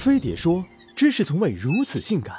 飞碟说：“知识从未如此性感。”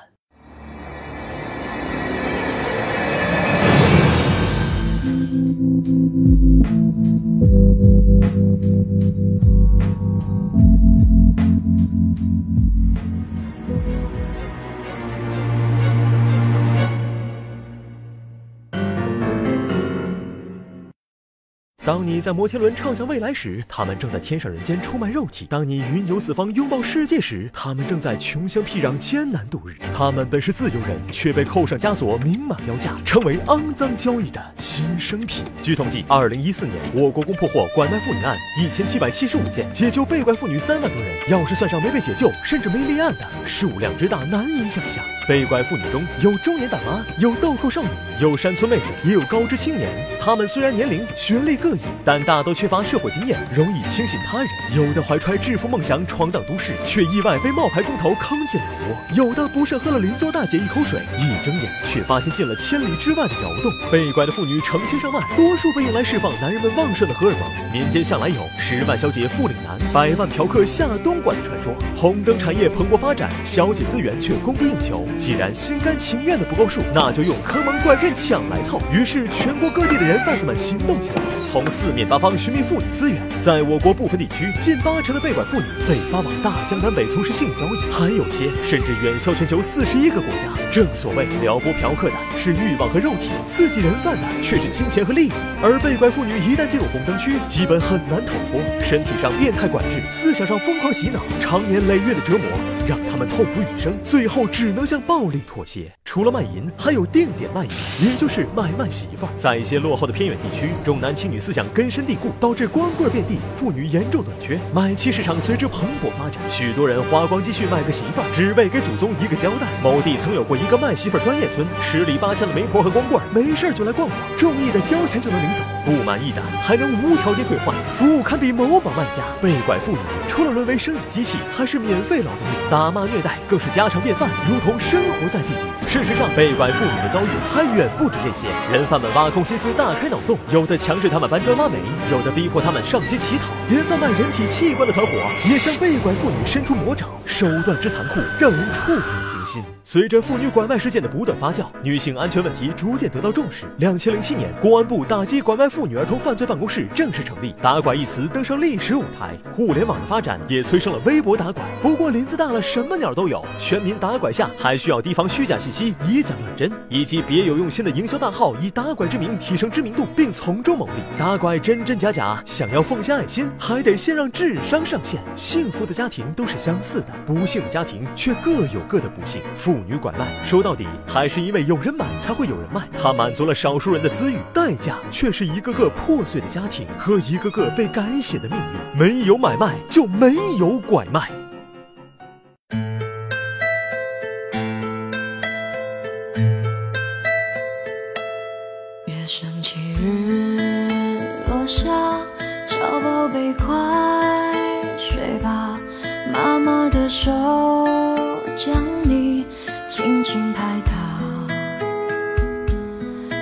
当你在摩天轮畅想未来时，他们正在天上人间出卖肉体；当你云游四方拥抱世界时，他们正在穷乡僻壤艰难度日。他们本是自由人，却被扣上枷锁，明码标价，成为肮脏交易的牺牲品。据统计，二零一四年我国共破获拐卖妇女案一千七百七十五件，解救被拐妇女三万多人。要是算上没被解救，甚至没立案的，数量之大难以想象。被拐妇女中有中年大妈，有豆蔻少女，有山村妹子，也有高知青年。他们虽然年龄、学历各。但大都缺乏社会经验，容易轻信他人。有的怀揣致富梦想闯荡都市，却意外被冒牌工头坑进老窝；有的不慎喝了邻座大姐一口水，一睁眼却发现进了千里之外的窑洞。被拐的妇女成千上万，多数被用来释放男人们旺盛的荷尔蒙。民间向来有十万小姐赴岭南，百万嫖客下东莞的传说。红灯产业蓬勃发展，小姐资源却供不应求。既然心甘情愿的不够数，那就用坑蒙拐骗抢来凑。于是全国各地的人贩子们行动起来，从从四面八方寻觅妇女资源，在我国部分地区，近八成的被拐妇女被发往大江南北从事性交易，还有些甚至远销全球四十一个国家。正所谓撩拨嫖客的是欲望和肉体，刺激人贩的却是金钱和利益。而被拐妇女一旦进入红灯区，基本很难逃脱，身体上变态管制，思想上疯狂洗脑，长年累月的折磨。让他们痛不欲生，最后只能向暴力妥协。除了卖淫，还有定点卖淫，也就是买卖媳妇儿。在一些落后的偏远地区，重男轻女思思想根深蒂固，导致光棍遍地，妇女严重短缺，买妻市场随之蓬勃发展。许多人花光积蓄买个媳妇儿，只为给祖宗一个交代。某地曾有过一个卖媳妇儿专业村，十里八乡的媒婆和光。棍没事就来逛逛，中意的交钱就能领走，不满意的还能无条件退换，服务堪比某宝卖家。被拐妇女除了沦为生意机器，还是免费劳动力。打骂虐待更是家常便饭，如同生活在地狱。事实上，被拐妇女的遭遇还远不止这些。人贩们挖空心思，大开脑洞，有的强制他们搬砖挖煤，有的逼迫他们上街乞讨。连贩卖人体器官的团伙也向被拐妇女伸出魔爪，手段之残酷，让人触目惊心。随着妇女拐卖事件的不断发酵，女性安全问题逐渐得到重视。两千零七年，公安部打击拐卖妇女儿童犯罪办公室正式成立，打拐一词登上历史舞台。互联网的发展也催生了微博打拐。不过林子大了，什么鸟都有。全民打拐下，还需要提防虚假信息、以假乱真，以及别有用心的营销大号以打拐之名提升知名度，并从中牟利。打拐真真假假，想要奉献爱心，还得先让智商上线。幸福的家庭都是相似的，不幸的家庭却各有各的不幸。妇女拐卖，说到底还是因为有人买才会有人卖。它满足了少数人的私欲，代价却是一个个破碎的家庭和一个个被改写的命运。没有买卖，就没有拐卖。月升起，日小宝贝快睡吧，妈妈的手将你。轻轻拍打，等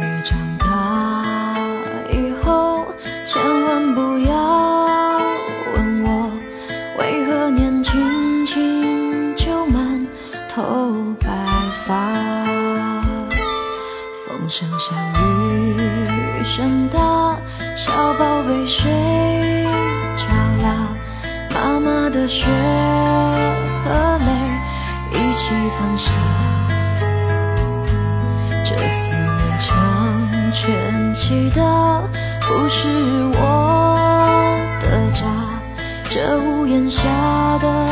你长大以后，千万不要问我为何年轻轻就满头白发。风声响，雨声大，小宝贝睡着啦，妈妈的血和泪。一起淌下，这思念成全起的不是我的家，这屋檐下的。